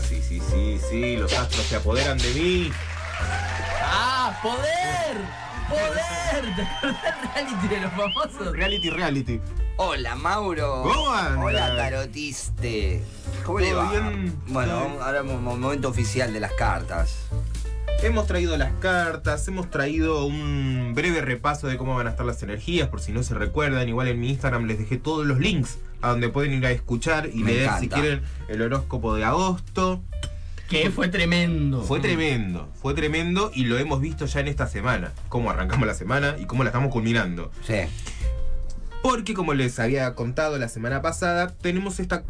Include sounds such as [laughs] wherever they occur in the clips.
Ah, sí, sí, sí, sí, los astros se apoderan de mí. ¡Ah! ¡Poder! ¡Poder! ¿Te acordás del reality de los famosos? Reality, reality. Hola, Mauro. ¿Cómo andas? Hola, Tarotiste. ¿Cómo le ¿Todo va? bien? Bueno, ¿Todo ahora mo- momento oficial de las cartas. Hemos traído las cartas, hemos traído un breve repaso de cómo van a estar las energías, por si no se recuerdan. Igual en mi Instagram les dejé todos los links a donde pueden ir a escuchar y Me leer si quieren el horóscopo de agosto. Que fue tremendo. Fue tremendo, fue tremendo y lo hemos visto ya en esta semana. Cómo arrancamos la semana y cómo la estamos culminando. Sí. Porque como les había contado la semana pasada, tenemos esta,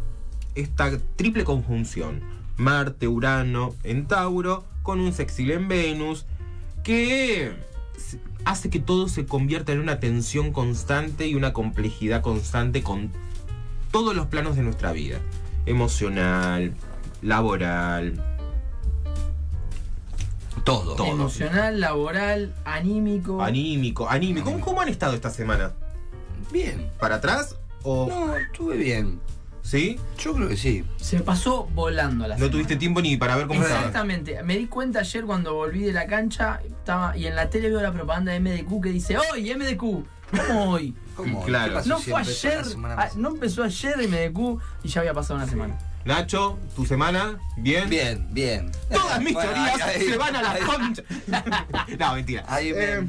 esta triple conjunción. Marte, Urano en Tauro, con un sexil en Venus, que hace que todo se convierta en una tensión constante y una complejidad constante con todos los planos de nuestra vida. Emocional, laboral, Todo. Todo. Emocional, laboral, anímico. anímico, anímico. ¿Cómo, cómo han estado esta semana? Bien. ¿Para atrás? ¿O No, estuve bien. sí? Yo creo que sí. Se pasó volando la No semana. tuviste tiempo ni para ver cómo estaba. Exactamente. Me di cuenta ayer cuando volví de la cancha estaba y en la tele veo la propaganda de MDQ que dice hoy MDQ. ¿Cómo hoy? ¿Cómo? Claro. ¿Qué pasó No si fue empezó la ayer, semana ah, pasada? no empezó ayer MDQ y ya había pasado una semana. Nacho, tu semana, ¿bien? Bien, bien. Todas mis [laughs] Bueno, teorías ahí- se van a la ahí- concha. [laughs] no, mentira. Ahí me- Eh,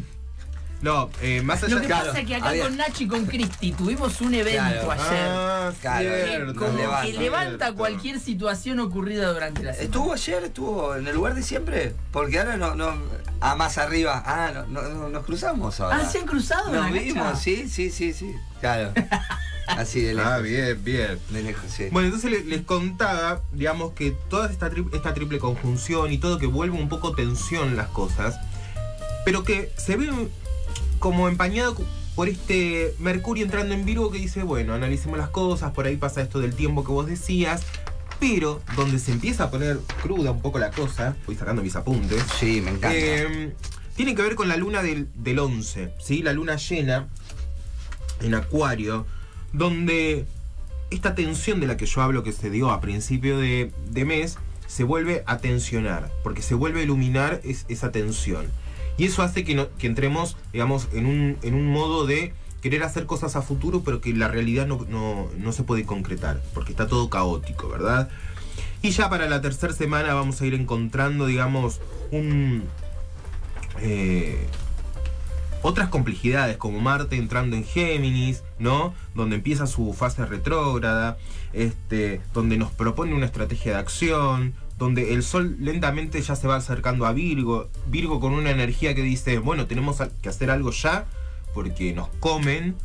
no, eh, más allá Lo que Claro, pasa es que acá había- con Nachi y con Cristi tuvimos un evento Claro. ayer. Ah, Claro, que cierto, como levanta, que levanta cierto. cualquier situación ocurrida durante la semana. ¿Estuvo ayer? ¿Estuvo en el lugar de siempre? Porque ahora no, no, ah, más arriba. Ah, no, no, no, nos cruzamos ahora. Ah, se han cruzado Nos vimos, cancha? sí, sí, sí, sí. Claro. [laughs] Así de lejos. Ah, bien, bien. De lejos, sí. Bueno, entonces le- les, contaba, digamos, que toda esta, tri- esta triple conjunción y todo que vuelve un poco tensión las cosas, pero que se ve como empañado por este Mercurio entrando en Virgo que dice, bueno, analicemos las cosas, por ahí pasa esto del tiempo que vos decías, pero donde se empieza a poner cruda un poco la cosa, voy sacando mis apuntes, Sí, me encanta. eh, tiene que ver con la luna del, del 11, ¿sí? La luna llena en Acuario, donde esta tensión de la que yo hablo que se dio a principio de, de mes, se vuelve a tensionar, porque se vuelve a iluminar es- esa tensión. Y eso hace que, no- que entremos, digamos, en un, en un modo de querer hacer cosas a futuro, pero que la realidad no, no- no se puede concretar, porque está todo caótico, ¿verdad? Y ya para la tercera semana vamos a ir encontrando, digamos, un... eh, otras complejidades, como Marte entrando en Géminis, ¿no? Donde empieza su fase retrógrada, este, donde nos propone una estrategia de acción, donde el Sol lentamente ya se va acercando a Virgo, Virgo con una energía que dice, bueno, tenemos que hacer algo ya, porque nos comen,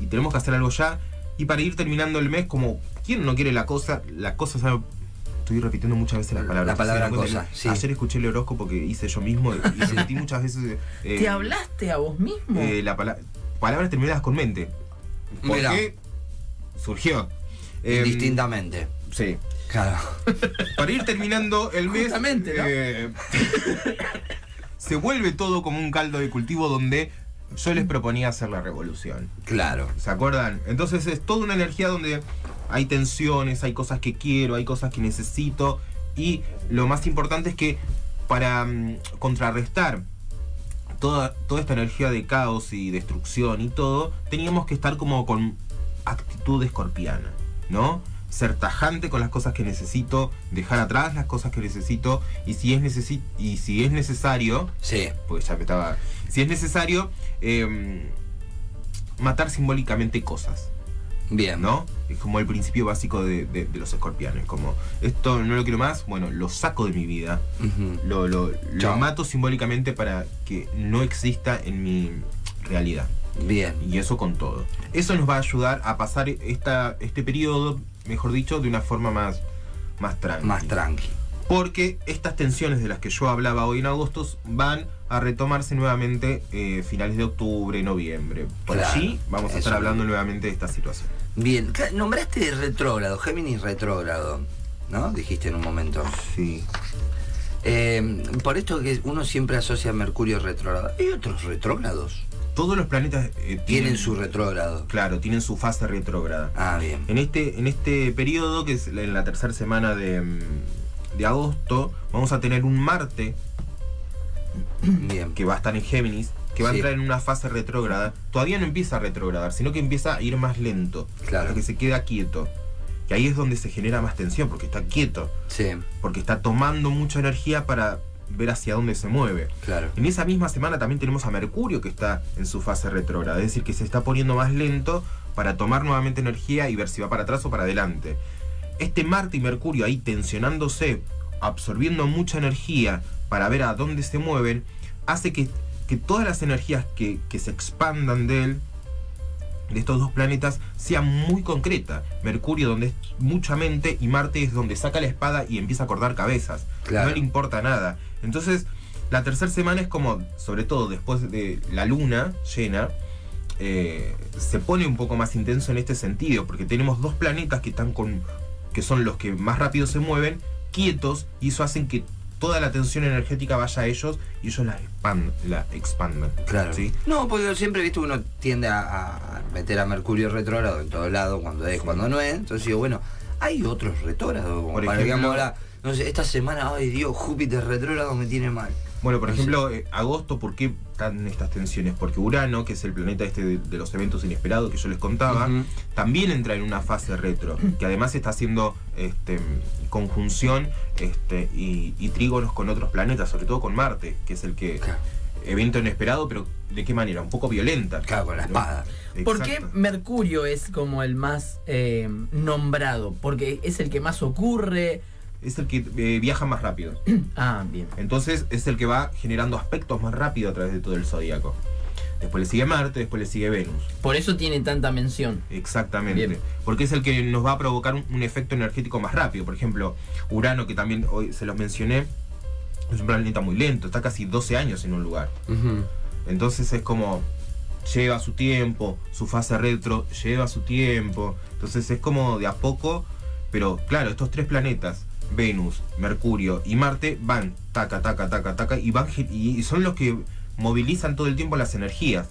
y tenemos que hacer algo ya, y para ir terminando el mes, como, ¿quién no quiere la cosa? La cosa, ¿sabe? Estoy repitiendo muchas veces la palabra. La palabra cosa, sí. Ayer escuché el horóscopo que hice yo mismo y [laughs] sentí muchas veces... eh, ¿Te hablaste a vos mismo? eh, la pala- palabras terminadas con mente. ¿Por Mirá. qué? Surgió. Em, Indistintamente. Sí. Claro. [laughs] Para ir terminando el mes. Justamente, ¿no? eh, [laughs] se vuelve todo como un caldo de cultivo donde yo les proponía hacer la revolución. Claro. ¿Se acuerdan? Entonces es toda una energía donde hay tensiones, hay cosas que quiero, hay cosas que necesito. Y lo más importante es que para mm, contrarrestar toda, toda esta energía de caos y destrucción y todo, teníamos que estar como con actitud escorpiana, ¿no? Ser tajante con las cosas que necesito, dejar atrás las cosas que necesito y si es, necesi- y si es necesario, Sí. pues ya me estaba. Si es necesario, eh, matar simbólicamente cosas, Bien. ¿no? Es como el principio básico de, de- de los escorpiones. Como, esto no lo quiero más, bueno, lo saco de mi vida, lo, lo- lo mato simbólicamente para que no exista en mi realidad. Bien. Y eso con todo. Eso nos va a ayudar a pasar esta, este periodo, mejor dicho, de una forma más, más tranquila. Más tranqui. Porque estas tensiones de las que yo hablaba hoy en agosto van a retomarse nuevamente eh, finales de octubre, noviembre. Por Claro, allí vamos a estar hablando nuevamente de esta situación. Bien. Nombraste retrógrado, Géminis retrógrado. ¿No? Dijiste en un momento. Sí. Eh, por esto que uno siempre asocia a Mercurio retrógrado. ¿Hay otros retrógrados? Todos los planetas eh, Tienen su retrógrado. Claro, tienen su fase retrógrada. Ah, bien. En este, en este periodo, que es en la tercera semana de, mm, de agosto vamos a tener un Marte Bien. que va a estar en Géminis, que va Sí. a entrar en una fase retrógrada. Todavía no empieza a retrogradar, sino que empieza a ir más lento, Claro. hasta que se queda quieto. Que ahí es donde se genera más tensión, porque está quieto, Sí, porque está tomando mucha energía para ver hacia dónde se mueve. claro. En esa misma semana también tenemos a Mercurio que está en su fase retrógrada, es decir, que se está poniendo más lento para tomar nuevamente energía y ver si va para atrás o para adelante. Este Marte y Mercurio ahí tensionándose, absorbiendo mucha energía para ver a dónde se mueven, hace que, que todas las energías que, que se expandan de él, de estos dos planetas, sean muy concretas. Mercurio donde es mucha mente y Marte es donde saca la espada y empieza a cortar cabezas. Claro. No le importa nada. Entonces, la tercera semana es como, sobre todo después de la luna llena, eh, se pone un poco más intenso en este sentido, porque tenemos dos planetas que están con. Que son los que más rápido se mueven, quietos, y eso hacen que toda la tensión energética vaya a ellos y ellos la, expan- la expandan. Claro. ¿sí? No, porque siempre, viste, uno tiende a, a meter a Mercurio retrógrado en todos lados, cuando es, cuando no es. Entonces digo, bueno, hay otros retrógrados. Por para ejemplo- digamos, ahora, no sé, esta semana, ay Dios, Júpiter retrógrado me tiene mal. Bueno, por ejemplo, eh, agosto, ¿por qué están estas tensiones? Porque Urano, que es el planeta este de, de los eventos inesperados que yo les contaba, también entra en una fase retro, [clears throat] que además está haciendo este, conjunción este, y, y trígonos con otros planetas, sobre todo con Marte, que es el que Claro. evento inesperado, pero ¿de qué manera? Un poco violenta. Claro, con la ¿no? espada. ¿Por qué. Mercurio es como el más eh, nombrado? Porque es el que más ocurre. Es el que eh, viaja más rápido. [clears throat] Ah, bien. Entonces es el que va generando aspectos más rápido a través de todo el zodíaco. Después le sigue Marte, después le sigue Venus. Por eso tiene tanta mención. Exactamente. Bien. Porque es el que nos va a provocar un, un efecto energético más rápido. Por ejemplo, Urano, que también hoy se los mencioné, es un planeta muy lento, está casi 12 años en un lugar. Entonces es como lleva su tiempo, su fase retro lleva su tiempo. Entonces es como de a poco, pero claro, estos tres planetas, Venus, Mercurio y Marte, van taca, taca, taca, taca, y, van, y son los que movilizan todo el tiempo las energías.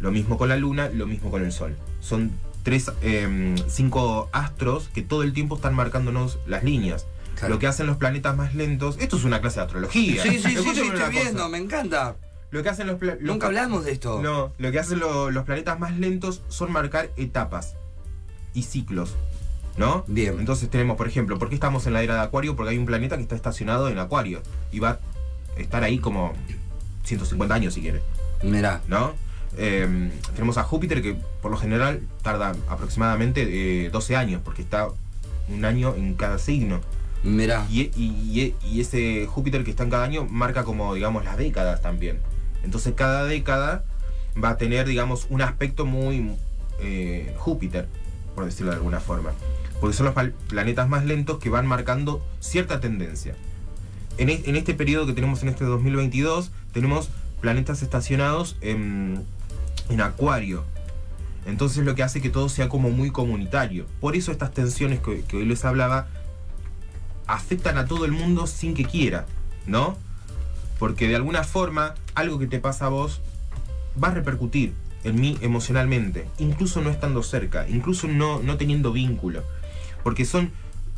Lo mismo con la Luna, lo mismo con el Sol. Son tres, em, cinco astros que todo el tiempo están marcándonos las líneas. Claro. Lo que hacen los planetas más lentos, esto es una clase de astrología. Sí, sí, [laughs] sí, sí, estoy viendo, me encanta. Lo que hacen los, Nunca hablamos de esto. no, lo que hacen lo- los planetas más lentos son marcar etapas y ciclos. ¿No? Bien. Entonces tenemos, por ejemplo, ¿por qué estamos en la era de Acuario? Porque hay un planeta que está estacionado en Acuario y va a estar ahí como 150 años si quiere, Mirá. ¿no? Eh, tenemos a Júpiter que por lo general tarda aproximadamente eh, 12 años porque está un año en cada signo. Mirá. Y, y- y ese Júpiter que está en cada año marca como, digamos, las décadas también. Entonces cada década va a tener, digamos, un aspecto muy eh, Júpiter, por decirlo de alguna forma. Porque son los planetas más lentos que van marcando cierta tendencia. En, es- este periodo que tenemos en este 2022, tenemos planetas estacionados en, Acuario. Entonces lo que hace que todo sea como muy comunitario. Por eso estas tensiones que, que hoy les hablaba afectan a todo el mundo sin que quiera, ¿no? Porque de alguna forma algo que te pasa a vos va a repercutir en mí emocionalmente, incluso no estando cerca, incluso no, no teniendo vínculo. Porque son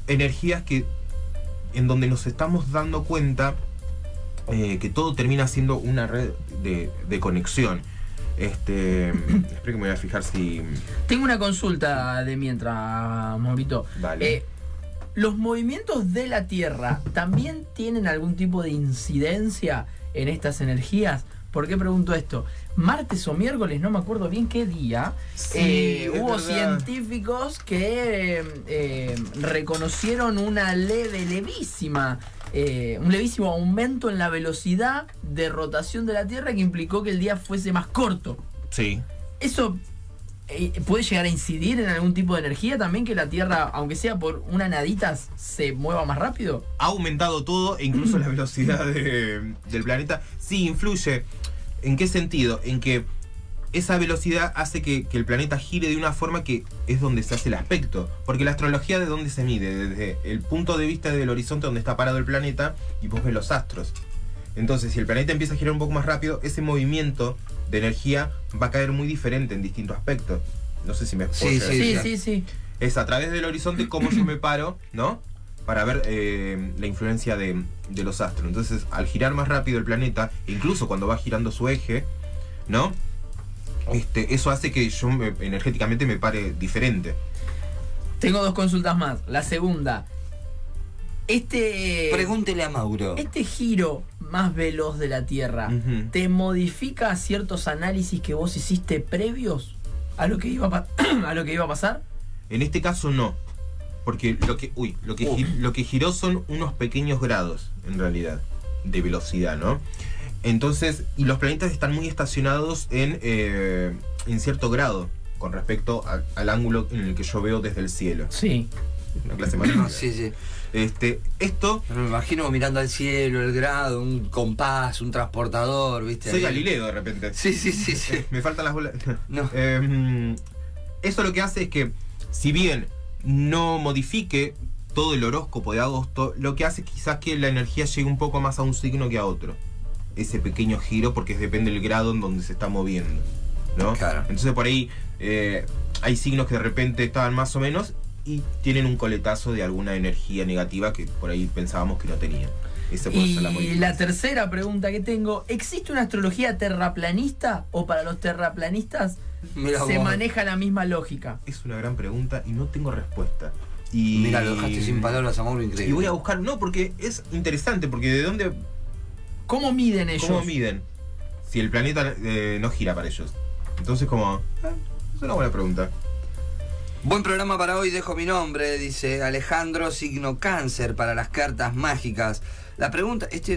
energías que en donde nos estamos dando cuenta eh, que todo termina siendo una red de, de conexión. Este, [coughs] espero que me voy a fijar si... Tengo una consulta de mientras, Maurito. Dale. Eh, ¿Los movimientos de la Tierra también tienen algún tipo de incidencia en estas energías? ¿Por qué pregunto esto? Martes o miércoles, no me acuerdo bien qué día, Sí, eh, hubo verdad. científicos que eh, eh, reconocieron una leve, levísima, eh, un levísimo aumento en la velocidad de rotación de la Tierra que implicó que el día fuese más corto. Sí. ¿Eso puede llegar a incidir en algún tipo de energía también que la Tierra, aunque sea por una nadita, se mueva más rápido? ha aumentado todo e incluso la velocidad de- del planeta. Sí, influye. ¿En qué sentido? En que esa velocidad hace que, que el planeta gire de una forma que es donde se hace el aspecto. Porque la astrología de dónde se mide? Desde el punto de vista del horizonte donde está parado el planeta y vos ves los astros. Entonces, si el planeta empieza a girar un poco más rápido, ese movimiento de energía va a caer muy diferente en distintos aspectos. No sé si me Sí, puedo sí, Sí, sí, explicar. sí. Es a través del horizonte cómo yo me paro, ¿no? Para ver eh, la influencia de, de los astros. Entonces, al girar más rápido el planeta, incluso cuando va girando su eje, ¿no? Este, eso hace que yo me- energéticamente me pare diferente. Tengo dos consultas más. La segunda. Este. Pregúntele a Mauro. Este giro más veloz de la Tierra. ¿te modifica ciertos análisis que vos hiciste previos a lo que iba a, [clears throat] a lo que iba a pasar? En este caso no. Porque lo que, uy, lo que, Uh. lo que giró son unos pequeños grados, en realidad, de velocidad, ¿no? Entonces, y los planetas están muy estacionados en, eh, en cierto grado con respecto a- al ángulo en el que yo veo desde el cielo. Sí. Una clase No, matemática. [clears throat] sí, sí. Este, esto, Pero me imagino mirando al cielo, el grado, un compás, un transportador, ¿viste? soy. Galileo de repente. Sí, sí, sí, [laughs] sí. Me faltan las bolas. No. Eh, eso lo que hace es que, si bien no modifique todo el horóscopo de agosto, lo que hace quizás que la energía llegue un poco más a un signo que a otro. Ese pequeño giro, porque depende del grado en donde se está moviendo. ¿no? Claro. Entonces por ahí eh, hay signos que de repente estaban más o menos y tienen un coletazo de alguna energía negativa que por ahí pensábamos que no tenían. Y la tercera pregunta que tengo, ¿existe una astrología terraplanista o para los terraplanistas Se vos. maneja la misma lógica? Es una gran pregunta y no tengo respuesta. Y... Mira, lo dejaste sin palabras a Mauro, increíble. Y voy a buscar, no, porque es interesante, porque de dónde, ¿Cómo miden ellos? cómo miden si el planeta eh, no gira para ellos. Entonces como, eh, es una buena pregunta. Buen programa para hoy, dejo mi nombre, dice Alejandro, signo cáncer para las cartas mágicas. La pregunta, este,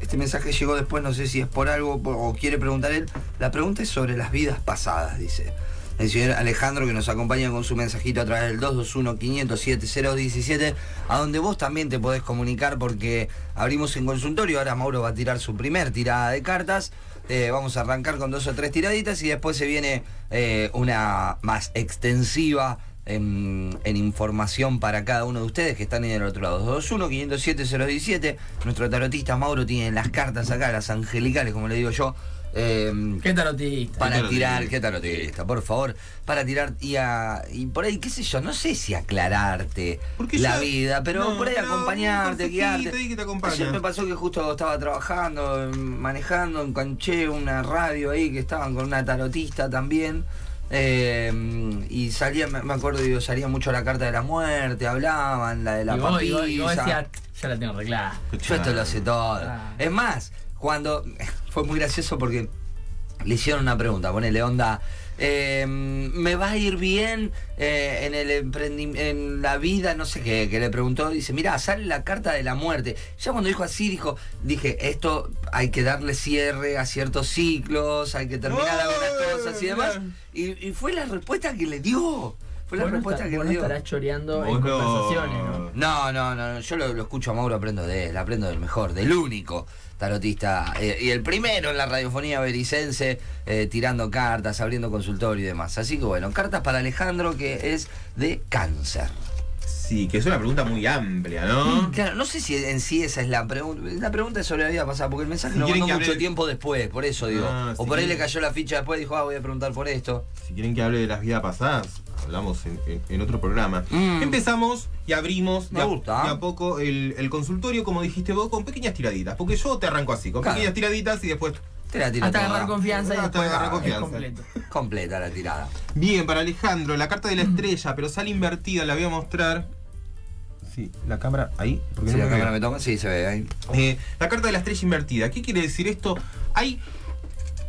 este mensaje llegó después, no sé si es por algo o quiere preguntar él. La pregunta es sobre las vidas pasadas, dice. El señor Alejandro que nos acompaña con su mensajito a través del 221-507-017, a donde vos también te podés comunicar porque abrimos en consultorio, ahora Mauro va a tirar su primer tirada de cartas. Eh, vamos a arrancar con dos o tres tiraditas y después se viene eh, una más extensiva en, en información para cada uno de ustedes que están en el otro lado. 221-507-017. Nuestro tarotista Mauro tiene las cartas acá, las angelicales, como le digo yo. eh, ¿Qué tarotista? para tarotista. tirar, qué tarotista, por favor, para tirar y, a- y por ahí, qué sé yo, no sé si aclararte Porque la yo- vida, pero no, por ahí no, acompañarte, guiarte. que te. Ayer me pasó que justo estaba trabajando, em, manejando, enganché una radio ahí que estaban con una tarotista también. Eh, y salía, me acuerdo, digo, salía mucho la carta de la muerte, hablaban, la de la y vos, y vos- y vos papisa. decías, ya la tengo arreglada. Yo esto lo sé todo. Ah. Es más, cuando. [laughs] Fue muy gracioso porque le hicieron una pregunta, ponele onda. eh, me va a ir bien eh, en el emprendi- en la vida, no sé qué, que le preguntó, dice, mira, sale la carta de la muerte. Ya cuando dijo así, dijo, dije, esto hay que darle cierre a ciertos ciclos, hay que terminar ¡Oh! algunas cosas y demás. Y, y fue la respuesta que le dio. Fue la no respuesta está- que le no dio. estarás choreando en no. conversaciones, ¿no? No, no, no, no, yo lo, lo escucho a Mauro, aprendo de él, aprendo del mejor, del único tarotista eh, y el primero en la radiofonía bericense eh, tirando cartas, abriendo consultorio y demás. Así que bueno, cartas para Alejandro que es de cáncer. Sí, que es una pregunta muy amplia, ¿no? Claro, no sé si en sí esa es la pregunta. La pregunta es sobre la vida pasada, porque el mensaje Si quieren mandó mucho tiempo después, por eso digo. Ah, o si por ahí quieren- le cayó la ficha después y dijo, ah, voy a preguntar por esto. Si quieren que hable de las vidas pasadas, hablamos en, en- en otro programa. Mm. Empezamos y abrimos Me de, a, gusta. de a poco el, el consultorio, como dijiste vos, con pequeñas tiraditas. Porque yo te arranco así, con Claro. pequeñas tiraditas y después. Te la tira Hasta toda. agarrar confianza y Hasta después agarrar es confianza. completo. Completa la tirada. Bien, para Alejandro, la carta de la estrella, pero sale invertida, la voy a mostrar. Sí, la cámara ahí. Porque no la me cámara veo. me toma, sí, se ve ahí. Eh, la carta de la estrella invertida. ¿Qué quiere decir esto? Hay,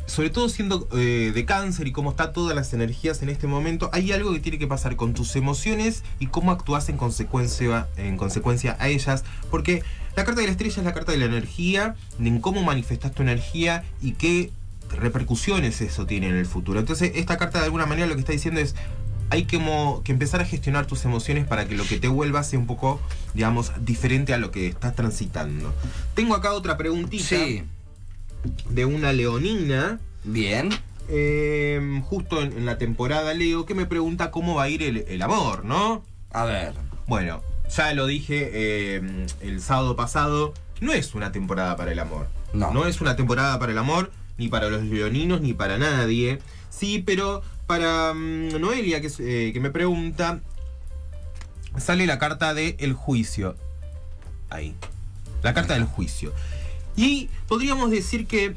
sobre todo siendo eh, de cáncer y cómo está todas las energías en este momento, hay algo que tiene que pasar con tus emociones y cómo actúas en consecuencia, en consecuencia a ellas. Porque la carta de la estrella es la carta de la energía, en cómo manifestas tu energía y qué repercusiones eso tiene en el futuro. Entonces, esta carta de alguna manera lo que está diciendo es hay que, mo- que empezar a gestionar tus emociones para que lo que te vuelva sea un poco, digamos, diferente a lo que estás transitando. Tengo acá otra preguntita Sí, de una leonina, bien. eh, justo en, en la temporada Leo, que me pregunta cómo va a ir el, el amor, ¿no? A ver. Bueno, ya lo dije eh, el sábado pasado, no es una temporada para el amor. No. No es una temporada para el amor, ni para los leoninos, ni para nadie. Sí, pero para mm, Noelia, que, eh, que me pregunta, sale la carta de el juicio. Ahí. La carta del juicio. Y podríamos decir que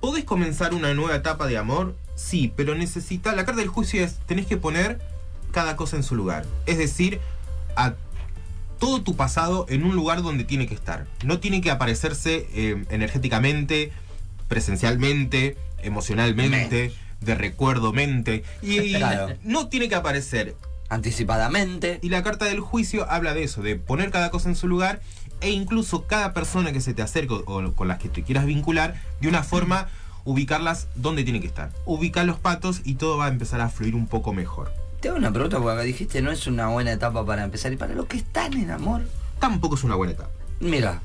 podés comenzar una nueva etapa de amor, sí, pero necesita. La carta del juicio es tenés que poner cada cosa en su lugar. Es decir, a todo tu pasado en un lugar donde tiene que estar. No tiene que aparecerse eh, energéticamente, presencialmente, emocionalmente, de recuerdo mente. Y [laughs] Claro. no tiene que aparecer Anticipadamente. y la carta del juicio habla de eso, de poner cada cosa en su lugar e incluso cada persona que se te acerque o con las que te quieras vincular, de una forma ubicarlas donde tiene que estar. Ubicar los patos y todo va a empezar a fluir un poco mejor. Te hago una pregunta porque acá dijiste no es una buena etapa para empezar. Y para los que están en amor, Tampoco es una buena etapa. mira.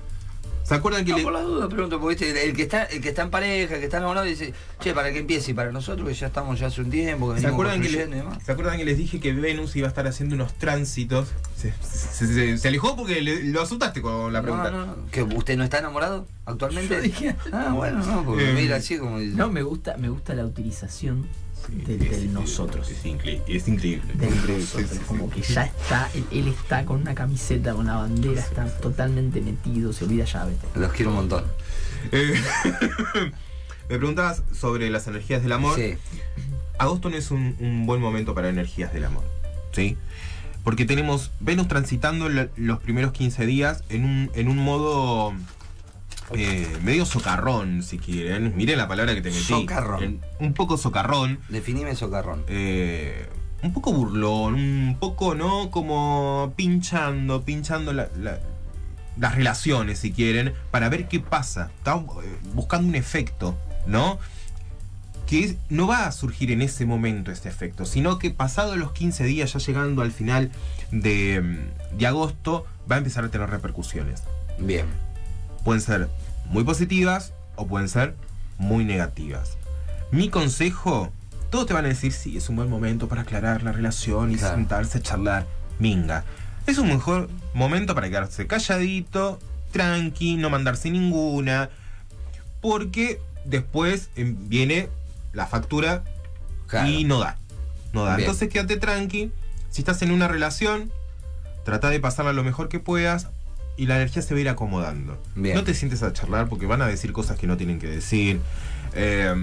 ¿Se acuerdan que No, le- por la duda pregunto, porque viste, el que está, el que está en pareja, el que está enamorado, dice, che, para que empiece, y para nosotros que ya estamos ya hace un tiempo, que ¿Se acuerdan, que y demás. ¿Se acuerdan que les dije que Venus iba a estar haciendo unos tránsitos? Se, se- se- se alejó porque le- lo asustaste con la pregunta. No, no, no. ¿Que usted no está enamorado actualmente? Yo dije- Ah, bueno, no, porque Eh, mira así como... No, me gusta, me gusta la utilización Sí, del, es- es- nosotros. Es, increíble. Es increíble. Del nosotros. sí, Como que ya está, él, él está con una camiseta, con una bandera, está totalmente metido, se olvida llave. Los quiero un montón. Eh, [laughs] me preguntabas sobre las energías del amor. Sí. Agosto no es un, un buen momento para energías del amor. ¿Sí? Porque tenemos Venus transitando lo- los primeros 15 días en un, en un modo eh, medio socarrón, si quieren. Miren la palabra que te metí. Socarrón. En- un poco socarrón. Definime socarrón. eh, un poco burlón, un poco, ¿no? Como pinchando, pinchando la- la- las relaciones, si quieren, para ver qué pasa. Estamos eh, buscando un efecto, ¿no? Que no va a surgir en ese momento este efecto, sino que pasado los 15 días, ya llegando al final de, mm, de agosto, va a empezar a tener repercusiones. Bien. Pueden ser muy positivas o pueden ser muy negativas. Mi consejo, todos te van a decir, sí, es un buen momento para aclarar la relación y Claro. sentarse a charlar. Minga. Es un mejor momento para quedarse calladito, tranqui, no mandarse ninguna. Porque después em, viene la factura Claro. y no da. No da. Bien. Entonces quédate tranqui. Si estás en una relación, trata de pasarla lo mejor que puedas y la energía se va a ir acomodando. Bien. No te sientes a charlar porque van a decir cosas que no tienen que decir. Eh,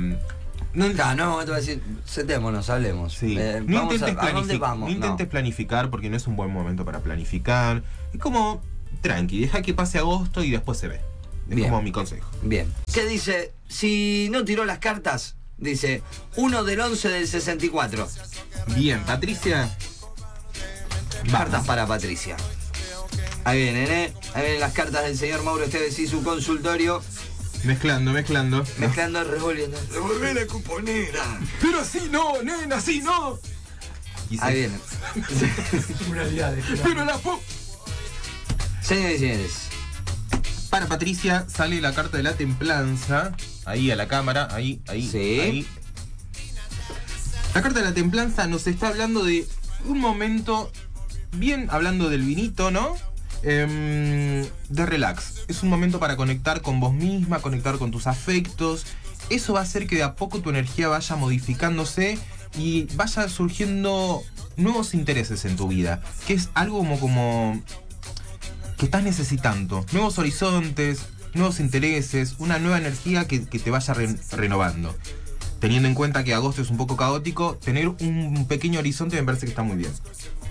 no, no, te voy a decir, sentémonos, hablemos. sí. Eh, no vamos intentes, ¿a dónde planific- vamos? no No. intentes planificar porque no es un buen momento para planificar. Es como tranqui, deja que pase agosto y después se ve. Es Bien. como mi consejo. Bien. ¿Qué dice? Si no tiró las cartas, dice 1 del 11 del 64. Bien, Patricia. Cartas para Patricia. Ahí vienen, ¿eh? Ahí vienen las cartas del señor Mauro Esteves y su consultorio. Mezclando, mezclando. Mezclando, revolviendo. Revolver la cuponera. Pero así no, nena, así no. Y se- Ahí vienen. [laughs] Pero la po- Señores y señores. Para Patricia sale la carta de la templanza. Ahí a la cámara, ahí, ahí, Sí. ahí. La carta de la templanza nos está hablando de un momento, bien hablando del vinito, ¿no? Em, de relax. Es un momento para conectar con vos misma, conectar con tus afectos. Eso va a hacer que de a poco tu energía vaya modificándose y vaya surgiendo nuevos intereses en tu vida. Que es algo como, como que estás necesitando. Nuevos horizontes, nuevos intereses, una nueva energía que, te vaya re- renovando. Teniendo en cuenta que agosto es un poco caótico, tener un pequeño horizonte me parece que está muy bien.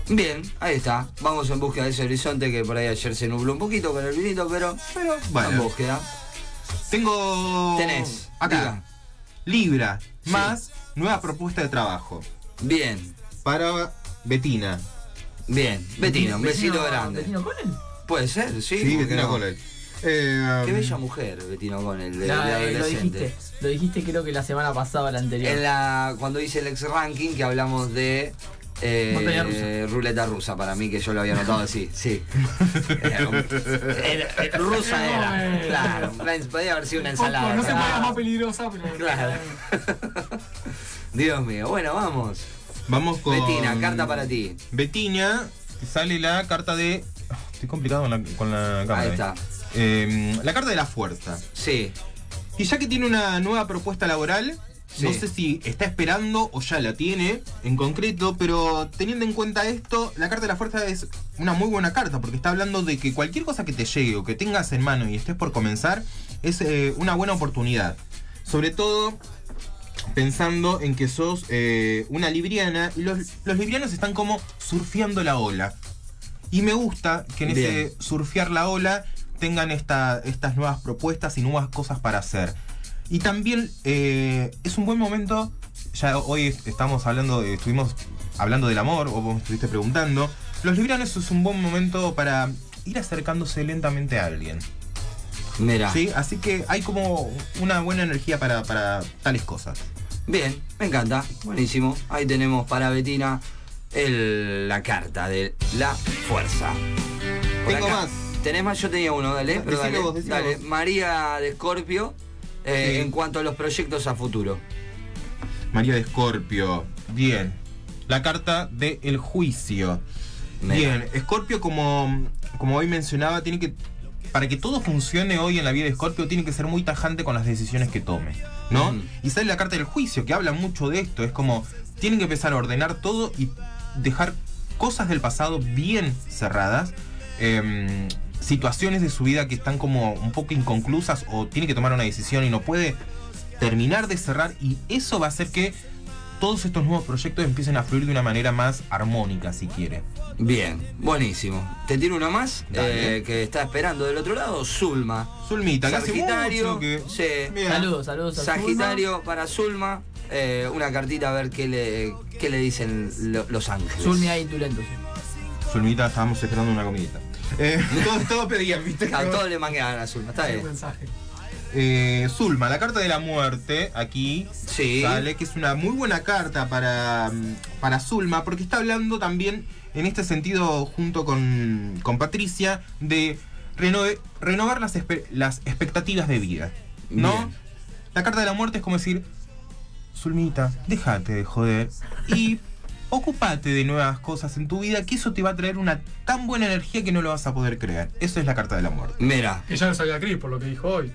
Bien, ahí está. Vamos en búsqueda de ese horizonte que por ahí ayer se nubló un poquito con el vinito, pero, pero en Bueno. búsqueda. Tengo. Tenés, Acá. diga. Libra. Sí. Más nueva propuesta de trabajo. Bien, Para Betina. bien. Betino, un besito Vecino- grande. ¿Vecino con él? Puede ser, sí. Sí, ¿por qué Betina no? College. Eh, Qué bella mujer, Betino con el de, No, de eh, lo dijiste, lo dijiste creo que la semana pasada la anterior. En la, cuando hice el ex ranking que hablamos de eh, Montaña rusa. ruleta rusa, para mí que yo lo había notado así, sí. [laughs] Era un- era- era- rusa era, claro. Podía haber sido una ensalada. no se claro. ponga más peligrosa, pero. Claro. [laughs] Dios mío, bueno, vamos. Vamos con. Betina, carta para ti. Betina, sale la carta de. Ah, Estoy complicado con la, con la cámara. Ahí eh. está. Eh, la carta de la fuerza. Sí, Y ya que tiene una nueva propuesta laboral, No sé si está esperando o ya la tiene en concreto, pero teniendo en cuenta esto, la carta de la fuerza es una muy buena carta porque está hablando de que cualquier cosa que te llegue o que tengas en mano y estés por comenzar es eh, una buena oportunidad. Sobre todo pensando en que sos eh, una libriana y los, los librianos están como surfeando la ola. Y me gusta que en Bien. ese surfear la ola tengan esta- estas nuevas propuestas y nuevas cosas para hacer. Y también eh, es un buen momento, ya hoy estamos hablando, eh, estuvimos hablando del amor, o vos me estuviste preguntando, los librianos es un buen momento para ir acercándose lentamente a alguien. Mira. ¿sí? Así que hay como una buena energía para, para tales cosas. Bien, me encanta. Buenísimo. Ahí tenemos para Betina el- la carta de la fuerza. Por Tengo más. ¿Tenés más? Yo tenía uno, dale. Pero dale, vos, decilo dale. vos. María de Escorpio, eh, Sí. en cuanto a los proyectos a futuro. María de Escorpio. Bien. La carta de el juicio. Bien. Escorpio, como, como hoy mencionaba, tiene que. Para que todo funcione hoy en la vida de Escorpio, tiene que ser muy tajante con las decisiones que tome. ¿no? Ujú. Y sale la carta del juicio, que habla mucho de esto. Es como. Tienen que empezar a ordenar todo y dejar cosas del pasado bien cerradas. em, situaciones de su vida que están como un poco inconclusas o tiene que tomar una decisión y no puede terminar de cerrar y eso va a hacer que todos estos nuevos proyectos empiecen a fluir de una manera más armónica, si quiere. Bien, buenísimo. Te tiro uno más eh, que está esperando del otro lado, Zulma. Zulmita, Sagitario, mucho que... sí. Saludos, saludos a Sagitario para Zulma. eh, una cartita a ver qué le, qué le dicen lo- los ángeles. Zulmita, estábamos esperando una comidita. Eh, [laughs] todos, todos pedían, ¿viste? A todos le mangan a Zulma, está bien. mensaje. Eh, Zulma, la carta de la muerte, aquí Sí. sale, que es una muy buena carta para, mm, para Zulma, porque está hablando también, en este sentido, junto con, con Patricia, de renove- renovar las, espe- las expectativas de vida. ¿No? Bien. La carta de la muerte es como decir, Zulmita, déjate de joder y ocupate de nuevas cosas en tu vida, que eso te va a traer una tan buena energía que no lo vas a poder creer. Eso es la carta de la muerte. Mira. Que ya lo sabía Cris por lo que dijo hoy.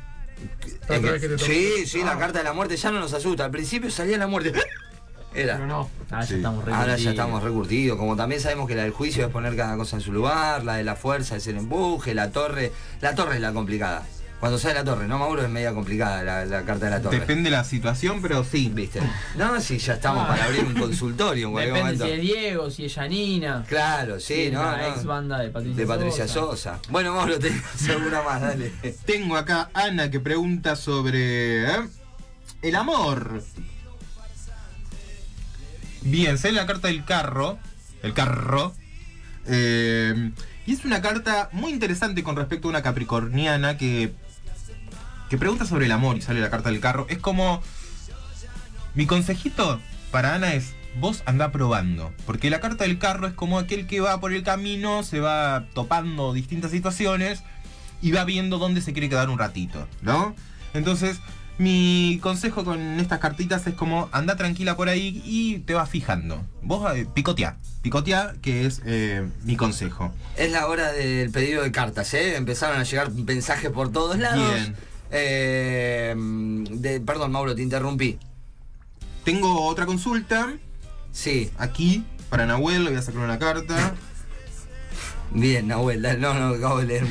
La otra vez que te tocó. Sí, sí, la carta de la muerte ya no nos asusta. Al principio salía la muerte. [laughs] Era. Pero no. Ah, ya estamos Ahora ya estamos recurtidos. Como también sabemos que la del juicio es poner cada cosa en su lugar, la de la fuerza es el empuje, la torre. La torre es la complicada. Cuando sale la torre, ¿no, Mauro? Es media complicada la, la carta de la torre. Depende de la situación, pero sí. ¿Viste? No, si ya estamos para abrir un consultorio en cualquier Depende momento. si es Diego, si es Janina. Claro, sí, ¿no? la no. ex banda de Patricia De Patricia Sosa. Sosa. Bueno, Mauro, te [laughs] segura más, dale. Tengo acá Ana que pregunta sobre ¿eh? el amor. Bien, sale la carta del carro. El carro. Eh, y es una carta muy interesante con respecto a una capricorniana que, que pregunta sobre el amor y sale la carta del carro. Es como... Mi consejito para Ana es, vos anda probando. Porque la carta del carro es como aquel que va por el camino, se va topando distintas situaciones y va viendo dónde se quiere quedar un ratito, ¿no? Entonces, mi consejo con estas cartitas es como anda tranquila por ahí y te vas fijando. Vos eh, picotea, picotea, que es eh, mi consejo. Es la hora del pedido de cartas, ¿eh? Empezaron a llegar mensajes por todos lados. Bien. Eh, de- perdón, Mauro, te interrumpí. Tengo otra consulta Sí, aquí para Nahuel, le voy a sacar una carta. bien, Nahuel, no, no, acabo de leer.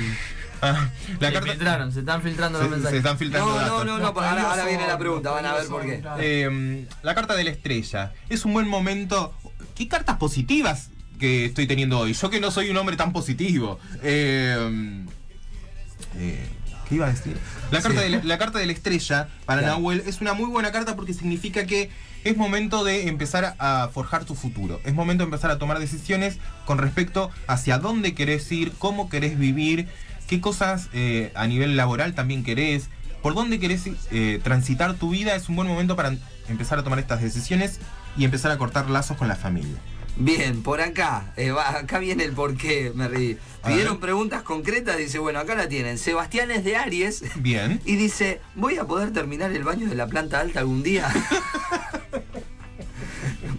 Ah, la Se carta filtraron, se están filtrando se, los mensajes. se están filtrando No, no, datos. no, no, ahora, ahora viene la pregunta, van a ver por qué. Eh, la carta de la estrella. Es un buen momento. ¿Qué cartas positivas que estoy teniendo hoy? Yo que no soy un hombre tan positivo. Eh, eh, ¿Qué iba a decir? La carta, Sí. de la, la carta de la estrella para Claro. Nahuel es una muy buena carta porque significa que es momento de empezar a forjar tu futuro. Es momento de empezar a tomar decisiones con respecto hacia dónde querés ir, cómo querés vivir, qué cosas eh, a nivel laboral también querés, por dónde querés eh, transitar tu vida. Es un buen momento para empezar a tomar estas decisiones y empezar a cortar lazos con la familia. Bien, por acá, eh, va- acá viene el porqué, me reí. Pidieron preguntas concretas, dice, bueno, acá la tienen. Sebastián es de Aries Bien. [laughs] y dice, ¿voy a poder terminar el baño de la planta alta algún día? [laughs]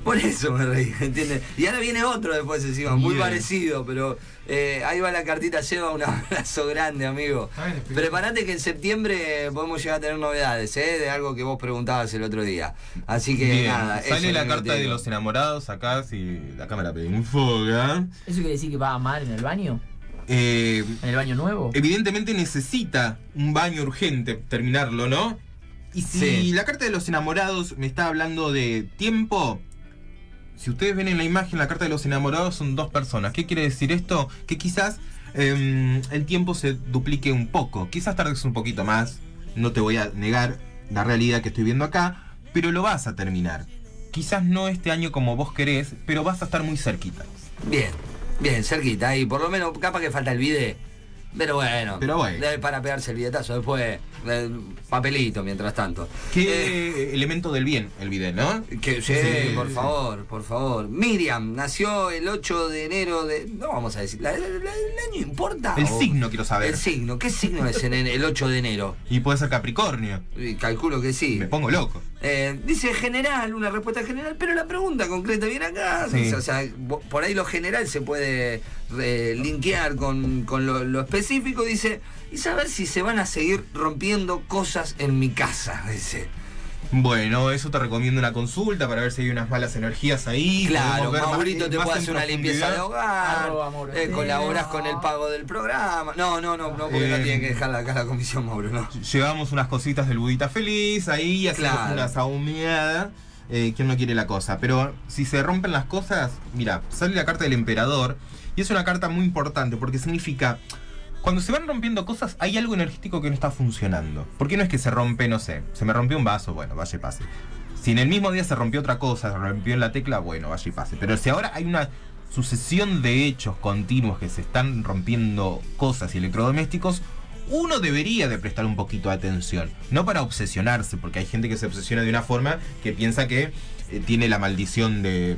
Por eso me reí, ¿entiendes? Y ahora viene otro después encima, muy parecido, pero eh, ahí va la cartita, lleva un [laughs] abrazo grande, amigo. Explica. Prepárate que en septiembre podemos llegar a tener novedades, ¿eh? De algo que vos preguntabas el otro día. Así que Bien, nada, eso sale es la carta de los enamorados acá, si la cámara me enfoca. ¿Eso quiere decir que va a amar en el baño? Eh, ¿En el baño nuevo? evidentemente necesita un baño urgente terminarlo, ¿no? Y si Sí. la carta de los enamorados me está hablando de tiempo, si ustedes ven en la imagen, la carta de los enamorados son dos personas. ¿Qué quiere decir esto? Que quizás em, el tiempo se duplique un poco. Quizás tardes un poquito más. No te voy a negar la realidad que estoy viendo acá, pero lo vas a terminar. Quizás no este año como vos querés, pero vas a estar muy cerquita. Bien, bien, cerquita. Y por lo menos, capaz que falta el video. Pero bueno, Pero bueno. para pegarse el billetazo. Después, papelito mientras tanto. Eh, ¿Qué elemento del bien el video, no? Que, sí, Sí, por favor, por favor. Miriam nació el 8 de enero de. No vamos a decir. ¿la- la- la- ¿El año importa? El o- signo quiero saber. El signo. ¿Qué signo es en el, el 8 de enero? Y puede ser Capricornio. Y calculo que sí. Me pongo loco. Eh, dice general, una respuesta general, pero la pregunta concreta viene acá. Sí. O sea, por ahí lo general se puede eh, linkear con, con lo, lo específico. Dice, y saber si se van a seguir rompiendo cosas en mi casa. Dice. Bueno, eso te recomiendo una consulta para ver si hay unas malas energías ahí. Claro, Maurito te más puede hacer una limpieza de hogar, Arroba eh, Estela. colaborás con el pago del programa. No, no, no, no porque no Eh. tiene que dejar acá la comisión, Mauro, no. Llevamos unas cositas del budita feliz ahí, hacemos Claro. una saumeada. Eh, ¿Quién no quiere la cosa? Pero si se rompen las cosas, mira, sale la carta del emperador y es una carta muy importante porque significa cuando se van rompiendo cosas hay algo energético que no está funcionando. Porque no es que se rompe, no sé, se me rompió un vaso, bueno, vaya y pase. Si en el mismo día se rompió otra cosa, se rompió en la tecla, bueno, vaya y pase. Pero si ahora hay una sucesión de hechos continuos que se están rompiendo cosas y electrodomésticos, uno debería de prestar un poquito de atención. No para obsesionarse, porque hay gente que se obsesiona de una forma que piensa que eh, tiene la maldición de,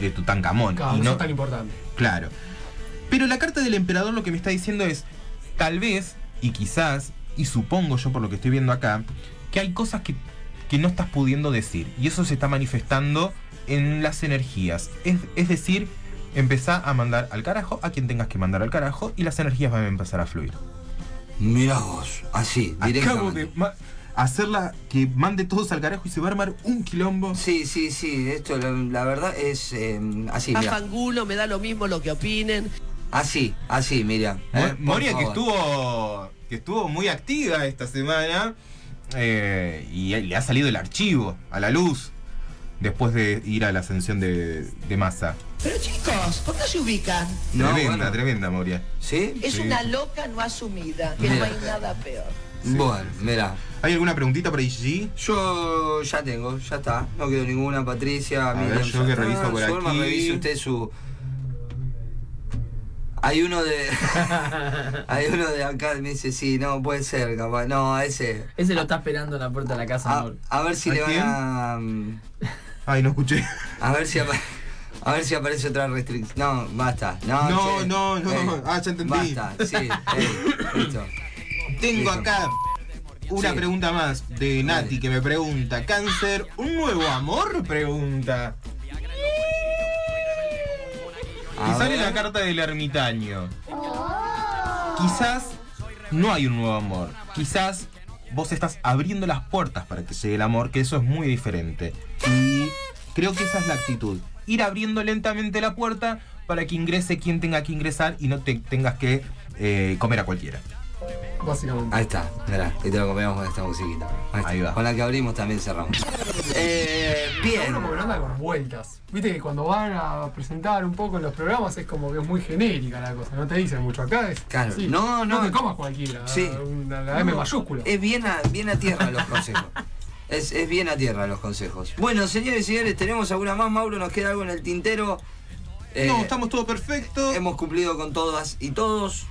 de Tutankamón. Claro, y no no, es tan importante. Claro. Pero la carta del emperador lo que me está diciendo es, tal vez, y quizás, y supongo yo por lo que estoy viendo acá, que hay cosas que, que no estás pudiendo decir. Y eso se está manifestando en las energías. Es, es decir, empezá a mandar al carajo a quien tengas que mandar al carajo y las energías van a empezar a fluir. Mirá vos, así, Acabo directamente. de ma- hacerla que mande todos al carajo y se va a armar un quilombo. Sí, sí, sí, esto la, la verdad es eh, así, A mira. fangulo, me da lo mismo lo que opinen. Así, así, Miriam. Mo- eh, Moria que estuvo que estuvo muy activa esta semana eh, y le ha salido el archivo a la luz después de ir a la ascensión de, de masa. Pero chicos, ¿por qué se ubican? No, tremenda, bueno. tremenda Moria. ¿Sí? Es Sí. una loca no asumida, que Mira. no hay nada peor. Bueno, mira. ¿Hay alguna preguntita ahí, Gigi? Yo ya tengo, ya está. No quedó ninguna, Patricia. A Miriam, ver, yo que reviso por aquí. revise usted su. Hay uno de. [laughs] Hay uno de acá que me dice, sí, no, puede ser, capaz. No, ese. Ese lo está esperando en la puerta de la casa, A, amor. a ver si ¿A le van quién? a. mm, Ay, no escuché. A ver si apa- A ver si aparece otra restricción. No, basta. No, No, che. no, no. Ey, Ah, ya entendí. Basta, sí. [laughs] listo. Tengo Listo. acá una Sí. pregunta más de Nati que me pregunta, ¿cáncer un nuevo amor? Pregunta. A Y sale la carta del ermitaño. Quizás no hay un nuevo amor. Quizás vos estás abriendo las puertas para que llegue el amor, que eso es muy diferente. Y creo que esa es la actitud. Ir abriendo lentamente la puerta para que ingrese quien tenga que ingresar y no te tengas que eh, comer a cualquiera. Básicamente. Ahí está, mirá, y te lo comemos con esta musiquita. Ahí, está. Ahí va. Con la que abrimos también cerramos. Eh, bien. Uno porque no anda con vueltas. Viste que cuando van a presentar un poco en los programas es como que es muy genérica la cosa, no te dicen mucho. Acá es. Claro. así. No, no. te comas cualquiera. Sí. una- la M No, mayúscula. Es bien a, bien a tierra los consejos. [laughs] Es, es bien a tierra los consejos. Bueno, señores y señores, tenemos alguna más. Mauro, nos queda algo en el tintero. Eh, no, estamos todo perfecto. Hemos cumplido con todas y todos.